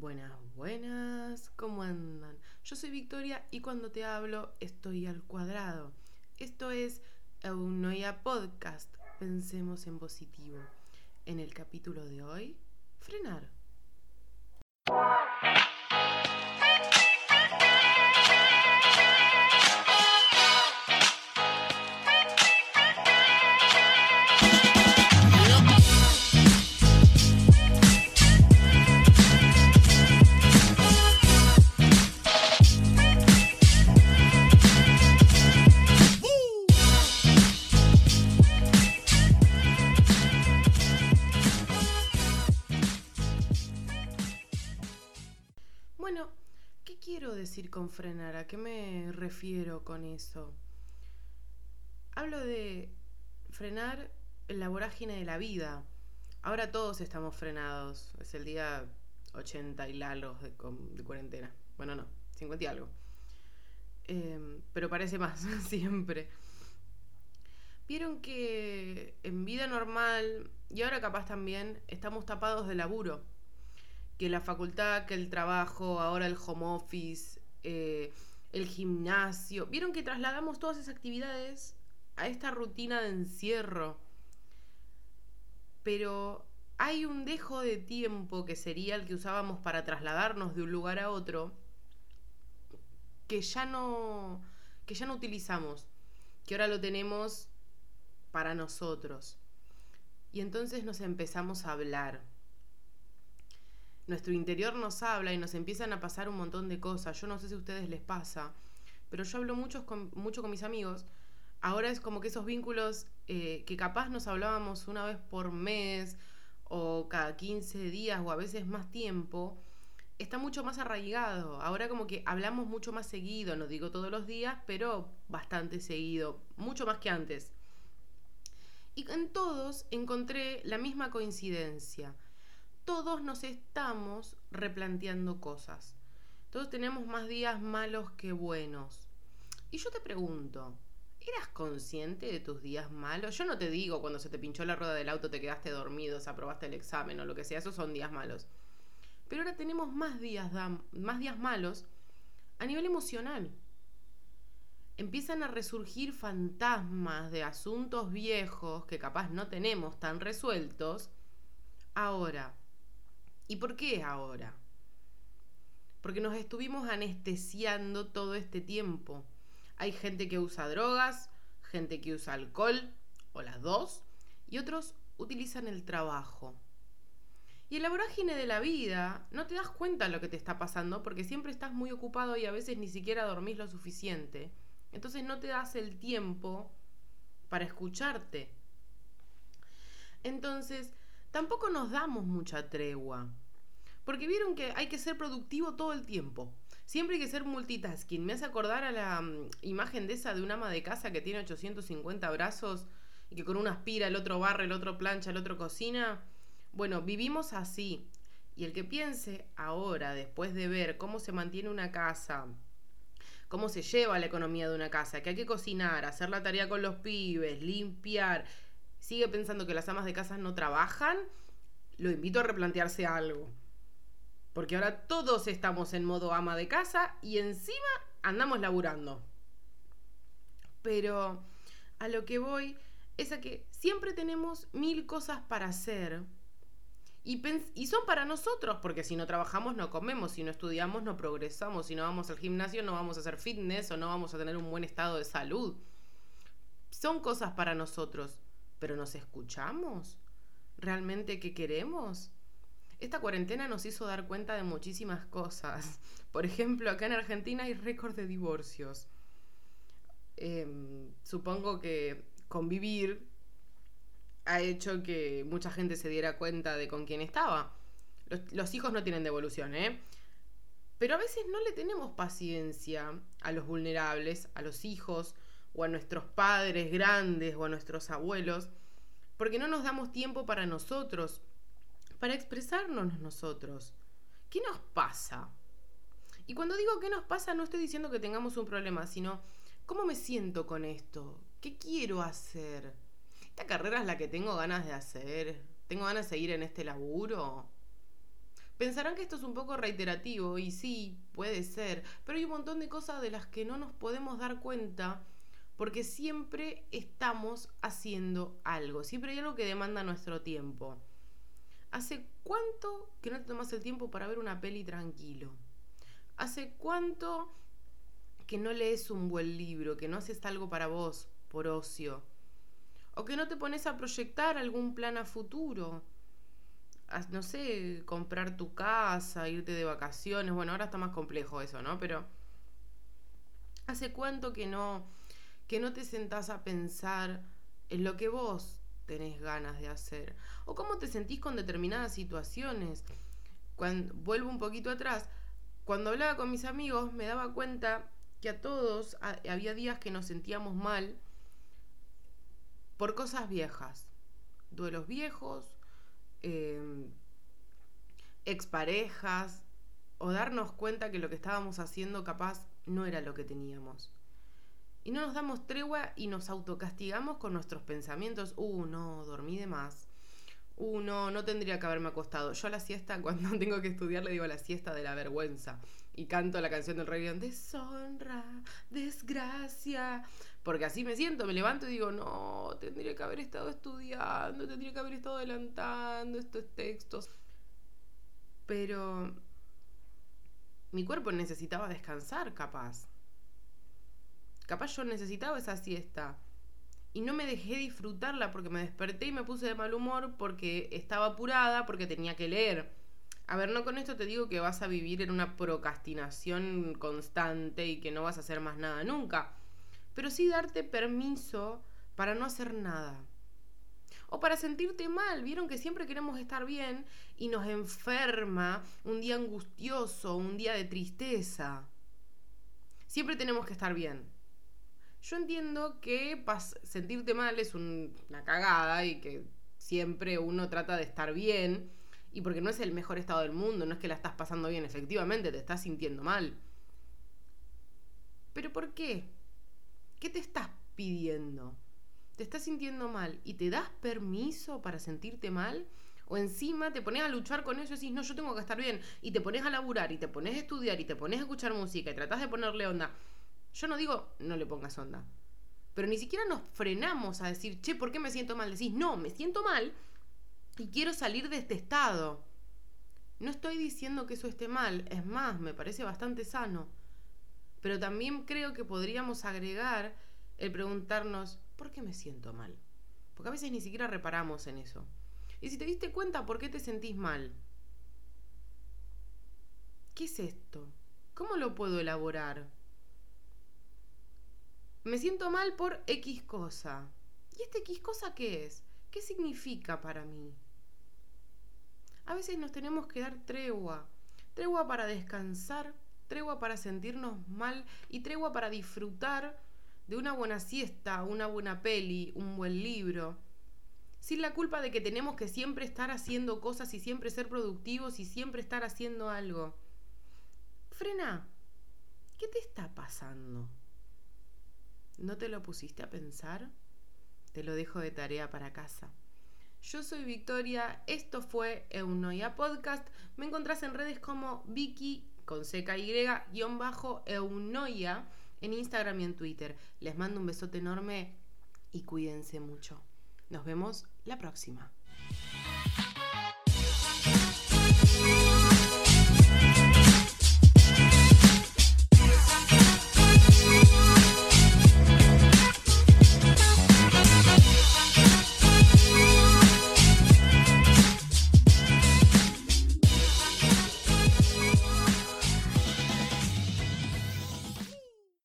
Buenas, buenas, ¿cómo andan? Yo soy Victoria y cuando te hablo estoy al cuadrado. Esto es Eunoia Podcast, pensemos en positivo. En el capítulo de hoy, frenar. Con frenar? ¿A qué me refiero con eso? Hablo de frenar la vorágine de la vida. Ahora todos estamos frenados. Es el día 80 y largos de, de cuarentena. Bueno, no, 50 y algo. Em, pero parece más, siempre. Vieron que en vida normal, y ahora capaz también, estamos tapados de laburo que la facultad, que el trabajo, ahora el home office, eh, el gimnasio. Vieron que trasladamos todas esas actividades a esta rutina de encierro. Pero hay un dejo de tiempo que sería el que usábamos para trasladarnos de un lugar a otro que ya no que ya no utilizamos, que ahora lo tenemos para nosotros. Y entonces nos empezamos a hablar nuestro interior nos habla y nos empiezan a pasar un montón de cosas. Yo no sé si a ustedes les pasa, pero yo hablo mucho con, mucho con mis amigos. Ahora es como que esos vínculos eh, que capaz nos hablábamos una vez por mes o cada 15 días o a veces más tiempo, está mucho más arraigado. Ahora como que hablamos mucho más seguido, no digo todos los días, pero bastante seguido, mucho más que antes. Y en todos encontré la misma coincidencia todos nos estamos replanteando cosas. Todos tenemos más días malos que buenos. Y yo te pregunto, ¿eras consciente de tus días malos? Yo no te digo cuando se te pinchó la rueda del auto, te quedaste dormido, se aprobaste el examen o lo que sea, esos son días malos. Pero ahora tenemos más días, más días malos a nivel emocional. Empiezan a resurgir fantasmas de asuntos viejos que capaz no tenemos tan resueltos ahora. ¿Y por qué ahora? Porque nos estuvimos anestesiando todo este tiempo. Hay gente que usa drogas, gente que usa alcohol, o las dos, y otros utilizan el trabajo. Y en la vorágine de la vida no te das cuenta de lo que te está pasando porque siempre estás muy ocupado y a veces ni siquiera dormís lo suficiente. Entonces no te das el tiempo para escucharte. Entonces, tampoco nos damos mucha tregua. Porque vieron que hay que ser productivo todo el tiempo. Siempre hay que ser multitasking. Me hace acordar a la um, imagen de esa de un ama de casa que tiene 850 brazos y que con una aspira, el otro barre, el otro plancha, el otro cocina. Bueno, vivimos así. Y el que piense ahora, después de ver cómo se mantiene una casa, cómo se lleva la economía de una casa, que hay que cocinar, hacer la tarea con los pibes, limpiar, sigue pensando que las amas de casa no trabajan, lo invito a replantearse algo. Porque ahora todos estamos en modo ama de casa y encima andamos laburando. Pero a lo que voy es a que siempre tenemos mil cosas para hacer. Y, y, son para nosotros, porque si no trabajamos no comemos, si no estudiamos no progresamos, si no vamos al gimnasio no vamos a hacer fitness o no vamos a tener un buen estado de salud. Son cosas para nosotros, pero ¿nos escuchamos? ¿Realmente qué queremos? Esta cuarentena nos hizo dar cuenta de muchísimas cosas. Por ejemplo, acá en Argentina hay récord de divorcios. Eh, supongo que convivir ha hecho que mucha gente se diera cuenta de con quién estaba. Los, hijos no tienen devolución, ¿eh? Pero a veces no le tenemos paciencia a los vulnerables, a los hijos, o a nuestros padres grandes, o a nuestros abuelos, porque no nos damos tiempo para nosotros, para expresarnos nosotros. ¿Qué nos pasa? Y cuando digo qué nos pasa, no estoy diciendo que tengamos un problema, sino cómo me siento con esto, qué quiero hacer. ¿Esta carrera es la que tengo ganas de hacer? ¿Tengo ganas de seguir en este laburo? Pensarán que esto es un poco reiterativo y sí, puede ser, pero hay un montón de cosas de las que no nos podemos dar cuenta porque siempre estamos haciendo algo, siempre hay algo que demanda nuestro tiempo. ¿Hace cuánto que no te tomas el tiempo para ver una peli tranquilo? ¿Hace cuánto que no lees un buen libro, que no haces algo para vos, por ocio? ¿O que no te pones a proyectar algún plan a futuro? no sé, comprar tu casa, irte de vacaciones. Bueno, ahora está más complejo eso, ¿no? Pero ¿hace cuánto que no que no te sentás a pensar en lo que vos tenés ganas de hacer? ¿O cómo te sentís con determinadas situaciones? Cuando vuelvo un poquito atrás, cuando hablaba con mis amigos me daba cuenta que a todos había días que nos sentíamos mal por cosas viejas, duelos viejos, eh, exparejas o darnos cuenta que lo que estábamos haciendo capaz no era lo que teníamos. Y no nos damos tregua y nos autocastigamos con nuestros pensamientos. Uh, no, dormí de más. Uh, no, no tendría que haberme acostado. Yo a la siesta, cuando tengo que estudiar, le digo la siesta de la vergüenza. Y canto la canción del rey Deshonra, desgracia. Porque así me siento, me levanto y digo, no, tendría que haber estado estudiando, tendría que haber estado adelantando estos textos. Pero mi cuerpo necesitaba descansar, capaz. Capaz yo necesitaba esa siesta. Y no me dejé disfrutarla porque me desperté y me puse de mal humor porque estaba apurada, porque tenía que leer. A ver, no con esto te digo que vas a vivir en una procrastinación constante y que no vas a hacer más nada nunca pero sí darte permiso para no hacer nada. O para sentirte mal. Vieron que siempre queremos estar bien y nos enferma un día angustioso, un día de tristeza. Siempre tenemos que estar bien. Yo entiendo que sentirte mal es una cagada y que siempre uno trata de estar bien. Y porque no es el mejor estado del mundo, no es que la estás pasando bien, efectivamente te estás sintiendo mal. ¿Pero por qué? ¿Qué te estás pidiendo? ¿Te estás sintiendo mal y te das permiso para sentirte mal? O encima te pones a luchar con eso y decís, no, yo tengo que estar bien. Y te pones a laburar y te pones a estudiar y te pones a escuchar música y tratás de ponerle onda. Yo no digo, no le pongas onda. Pero ni siquiera nos frenamos a decir, che, ¿por qué me siento mal? Decís, no, me siento mal y quiero salir de este estado. No estoy diciendo que eso esté mal, es más, me parece bastante sano. Pero también creo que podríamos agregar el preguntarnos, ¿por qué me siento mal? Porque a veces ni siquiera reparamos en eso. Y si te diste cuenta, ¿por qué te sentís mal? ¿Qué es esto? ¿Cómo lo puedo elaborar? Me siento mal por X cosa. ¿Y este X cosa qué es? ¿Qué significa para mí? A veces nos tenemos que dar tregua. Tregua para descansar tregua para sentirnos mal y tregua para disfrutar de una buena siesta, una buena peli, un buen libro. Sin la culpa de que tenemos que siempre estar haciendo cosas y siempre ser productivos y siempre estar haciendo algo. Frena. ¿Qué te está pasando? ¿No te lo pusiste a pensar? Te lo dejo de tarea para casa. Yo soy Victoria, esto fue Eunoia Podcast. Me encontrás en redes como Vicky con CKY-eunoia en Instagram y en Twitter. Les mando un besote enorme y cuídense mucho. Nos vemos la próxima.